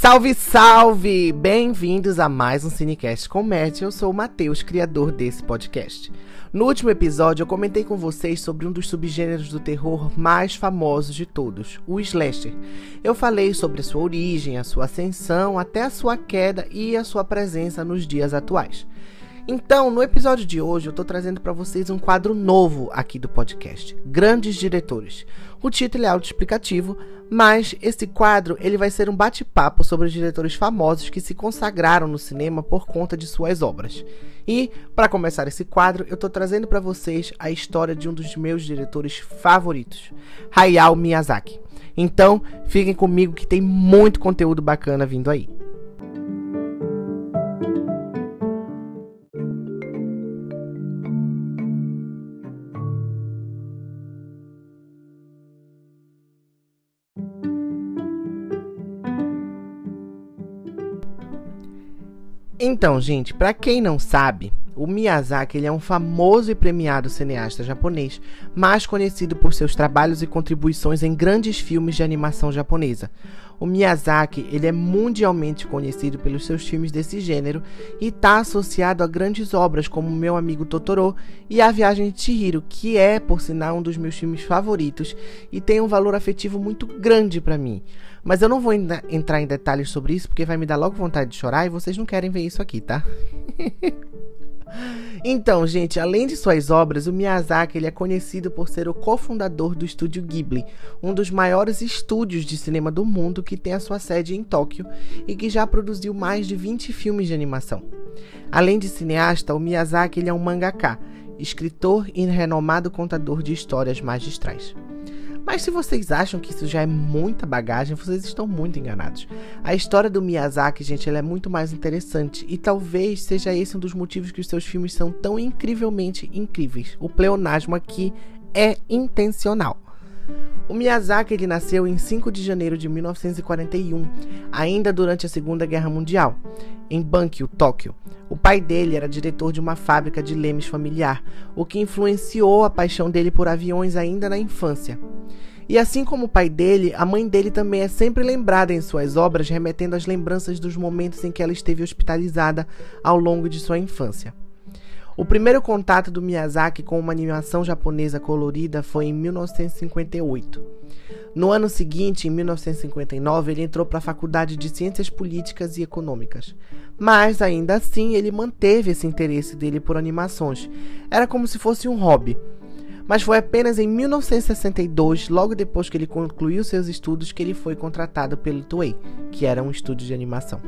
Salve, salve! Bem-vindos a mais um Cinecast Comédia. Eu sou o Matheus, criador desse podcast. No último episódio, eu comentei com vocês sobre um dos subgêneros do terror mais famosos de todos, o slasher. Eu falei sobre a sua origem, a sua ascensão, até a sua queda e a sua presença nos dias atuais. Então, no episódio de hoje, eu tô trazendo para vocês um quadro novo aqui do podcast, Grandes Diretores. O título é autoexplicativo, mas esse quadro ele vai ser um bate-papo sobre os diretores famosos que se consagraram no cinema por conta de suas obras. E, para começar esse quadro, eu tô trazendo para vocês a história de um dos meus diretores favoritos, Hayao Miyazaki. Então, fiquem comigo que tem muito conteúdo bacana vindo aí. Então, gente, para quem não sabe, o Miyazaki ele é um famoso e premiado cineasta japonês, mais conhecido por seus trabalhos e contribuições em grandes filmes de animação japonesa. O Miyazaki ele é mundialmente conhecido pelos seus filmes desse gênero e está associado a grandes obras como Meu Amigo Totoro e A Viagem de Chihiro, que é, por sinal, um dos meus filmes favoritos e tem um valor afetivo muito grande para mim. Mas eu não vou entrar em detalhes sobre isso porque vai me dar logo vontade de chorar e vocês não querem ver isso aqui, tá? Então, gente, além de suas obras, o Miyazaki ele é conhecido por ser o cofundador do estúdio Ghibli, um dos maiores estúdios de cinema do mundo que tem a sua sede em Tóquio e que já produziu mais de 20 filmes de animação. Além de cineasta, o Miyazaki ele é um mangaka, escritor e renomado contador de histórias magistrais. Mas se vocês acham que isso já é muita bagagem, vocês estão muito enganados. A história do Miyazaki, gente, ela é muito mais interessante e talvez seja esse um dos motivos que os seus filmes são tão incrivelmente incríveis. O pleonasmo aqui é intencional. O Miyazaki ele nasceu em 5 de janeiro de 1941, ainda durante a Segunda Guerra Mundial, em Bankyo, Tóquio. O pai dele era diretor de uma fábrica de lemes familiar, o que influenciou a paixão dele por aviões ainda na infância. E assim como o pai dele, a mãe dele também é sempre lembrada em suas obras, remetendo às lembranças dos momentos em que ela esteve hospitalizada ao longo de sua infância. O primeiro contato do Miyazaki com uma animação japonesa colorida foi em 1958. No ano seguinte, em 1959, ele entrou para a Faculdade de Ciências Políticas e Econômicas. Mas ainda assim, ele manteve esse interesse dele por animações. Era como se fosse um hobby. Mas foi apenas em 1962, logo depois que ele concluiu seus estudos, que ele foi contratado pelo Toei, que era um estúdio de animação.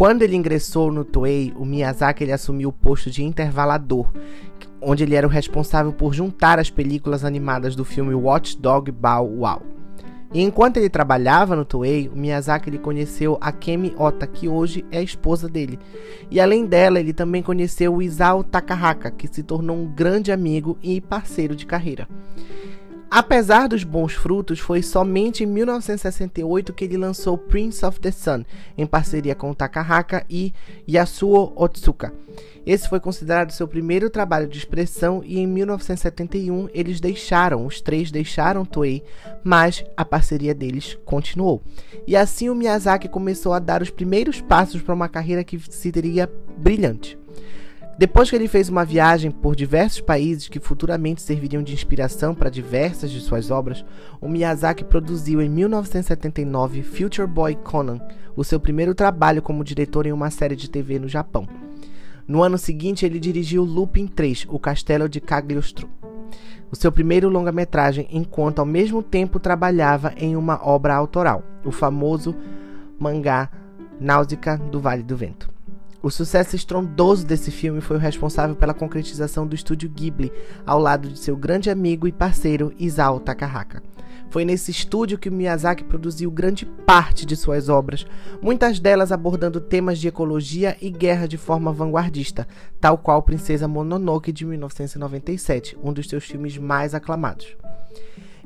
Quando ele ingressou no Toei, o Miyazaki ele assumiu o posto de intervalador, onde ele era o responsável por juntar as películas animadas do filme Watch Dog Bow Wow. E enquanto ele trabalhava no Toei, o Miyazaki ele conheceu a Kemi Ota, que hoje é a esposa dele. E além dela, ele também conheceu o Isao Takahaka, que se tornou um grande amigo e parceiro de carreira. Apesar dos bons frutos, foi somente em 1968 que ele lançou Prince of the Sun, em parceria com Takahaka e Yasuo Otsuka. Esse foi considerado seu primeiro trabalho de expressão e em 1971 eles deixaram, os três deixaram Toei, mas a parceria deles continuou. E assim o Miyazaki começou a dar os primeiros passos para uma carreira que seria brilhante. Depois que ele fez uma viagem por diversos países que futuramente serviriam de inspiração para diversas de suas obras, o Miyazaki produziu em 1979 Future Boy Conan, o seu primeiro trabalho como diretor em uma série de TV no Japão. No ano seguinte, ele dirigiu Lupin 3, O Castelo de Cagliostro, o seu primeiro longa-metragem, enquanto ao mesmo tempo trabalhava em uma obra autoral, o famoso mangá Náusea do Vale do Vento. O sucesso estrondoso desse filme foi o responsável pela concretização do estúdio Ghibli, ao lado de seu grande amigo e parceiro Isao Takahaka. Foi nesse estúdio que Miyazaki produziu grande parte de suas obras, muitas delas abordando temas de ecologia e guerra de forma vanguardista, tal qual Princesa Mononoke de 1997, um dos seus filmes mais aclamados.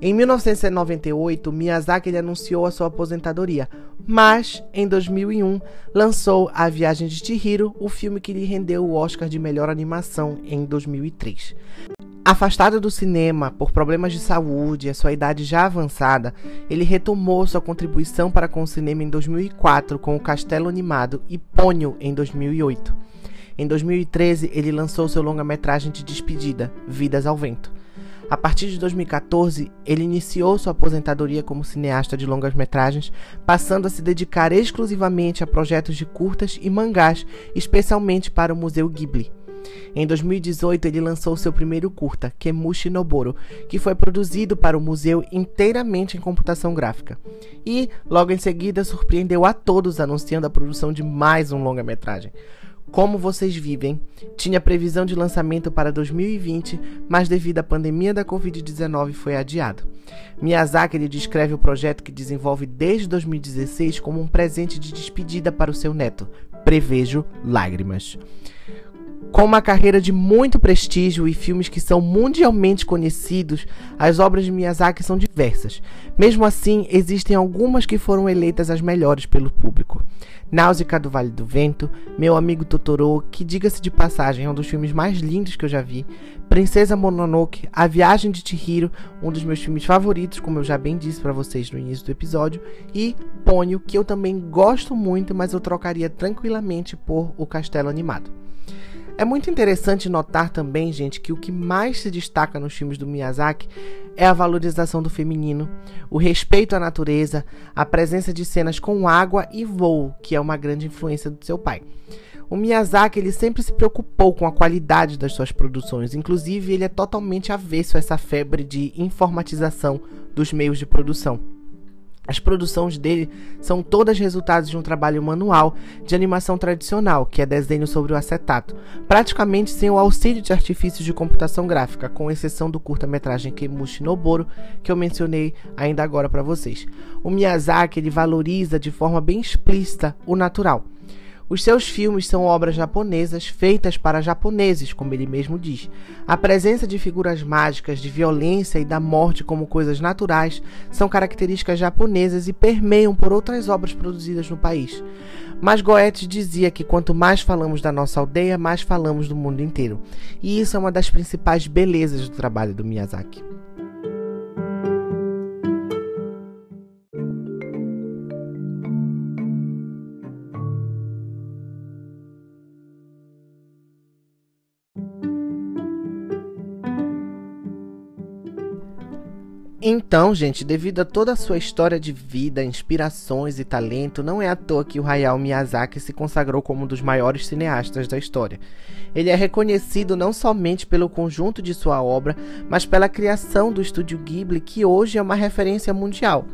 Em 1998, Miyazaki ele anunciou a sua aposentadoria, mas em 2001 lançou A Viagem de Chihiro, o filme que lhe rendeu o Oscar de melhor animação em 2003. Afastado do cinema por problemas de saúde e a sua idade já avançada, ele retomou sua contribuição para com o cinema em 2004 com O Castelo Animado e Pônio em 2008. Em 2013, ele lançou seu longa-metragem de despedida, Vidas ao Vento. A partir de 2014, ele iniciou sua aposentadoria como cineasta de longas-metragens, passando a se dedicar exclusivamente a projetos de curtas e mangás, especialmente para o Museu Ghibli. Em 2018, ele lançou seu primeiro curta, Kemushi Noboro, que foi produzido para o museu inteiramente em computação gráfica. E, logo em seguida, surpreendeu a todos anunciando a produção de mais um longa-metragem. Como Vocês Vivem tinha previsão de lançamento para 2020, mas devido à pandemia da Covid-19 foi adiado. Miyazaki descreve o projeto que desenvolve desde 2016 como um presente de despedida para o seu neto. Prevejo lágrimas. Com uma carreira de muito prestígio e filmes que são mundialmente conhecidos, as obras de Miyazaki são diversas. Mesmo assim, existem algumas que foram eleitas as melhores pelo público. Náusea do Vale do Vento, Meu Amigo Totoro, que diga-se de passagem é um dos filmes mais lindos que eu já vi, Princesa Mononoke, A Viagem de Chihiro, um dos meus filmes favoritos, como eu já bem disse para vocês no início do episódio, e Pônio, que eu também gosto muito, mas eu trocaria tranquilamente por O Castelo Animado. É muito interessante notar também, gente, que o que mais se destaca nos filmes do Miyazaki é a valorização do feminino, o respeito à natureza, a presença de cenas com água e voo, que é uma grande influência do seu pai. O Miyazaki ele sempre se preocupou com a qualidade das suas produções, inclusive ele é totalmente avesso a essa febre de informatização dos meios de produção. As produções dele são todas resultados de um trabalho manual de animação tradicional, que é desenho sobre o acetato, praticamente sem o auxílio de artifícios de computação gráfica, com exceção do curta-metragem Kemushi Noboro, que eu mencionei ainda agora para vocês. O Miyazaki ele valoriza de forma bem explícita o natural. Os seus filmes são obras japonesas feitas para japoneses, como ele mesmo diz. A presença de figuras mágicas, de violência e da morte como coisas naturais são características japonesas e permeiam por outras obras produzidas no país. Mas Goethe dizia que quanto mais falamos da nossa aldeia, mais falamos do mundo inteiro. E isso é uma das principais belezas do trabalho do Miyazaki. Então, gente, devido a toda a sua história de vida, inspirações e talento, não é à toa que o Hayao Miyazaki se consagrou como um dos maiores cineastas da história. Ele é reconhecido não somente pelo conjunto de sua obra, mas pela criação do estúdio Ghibli, que hoje é uma referência mundial.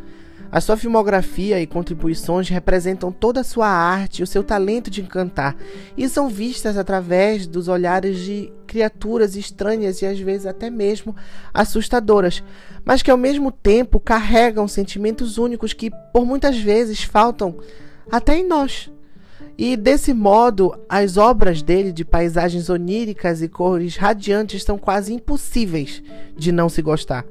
A sua filmografia e contribuições representam toda a sua arte e o seu talento de encantar, e são vistas através dos olhares de criaturas estranhas e às vezes até mesmo assustadoras, mas que ao mesmo tempo carregam sentimentos únicos que por muitas vezes faltam até em nós. E desse modo, as obras dele de paisagens oníricas e cores radiantes são quase impossíveis de não se gostar.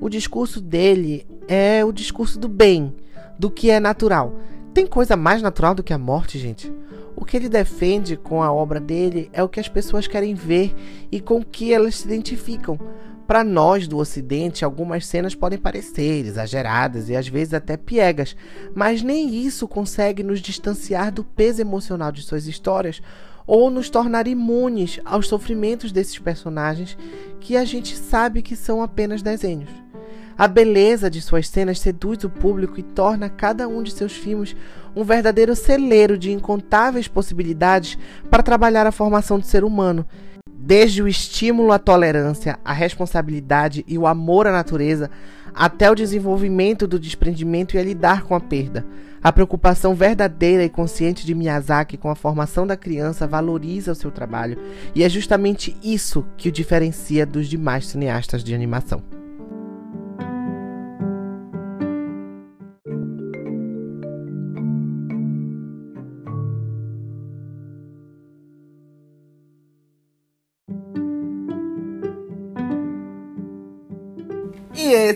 O discurso dele é o discurso do bem, do que é natural. Tem coisa mais natural do que a morte, gente? O que ele defende com a obra dele é o que as pessoas querem ver e com o que elas se identificam. Para nós do Ocidente, algumas cenas podem parecer exageradas e às vezes até piegas, mas nem isso consegue nos distanciar do peso emocional de suas histórias ou nos tornar imunes aos sofrimentos desses personagens que a gente sabe que são apenas desenhos. A beleza de suas cenas seduz o público e torna cada um de seus filmes um verdadeiro celeiro de incontáveis possibilidades para trabalhar a formação do ser humano. Desde o estímulo à tolerância, à responsabilidade e o amor à natureza, até o desenvolvimento do desprendimento e a lidar com a perda. A preocupação verdadeira e consciente de Miyazaki com a formação da criança valoriza o seu trabalho, e é justamente isso que o diferencia dos demais cineastas de animação.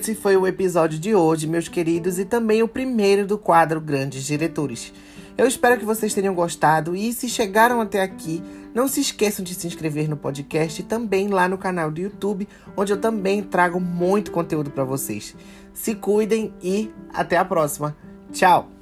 Esse foi o episódio de hoje, meus queridos, e também o primeiro do quadro Grandes Diretores. Eu espero que vocês tenham gostado e se chegaram até aqui, não se esqueçam de se inscrever no podcast e também lá no canal do YouTube, onde eu também trago muito conteúdo para vocês. Se cuidem e até a próxima. Tchau!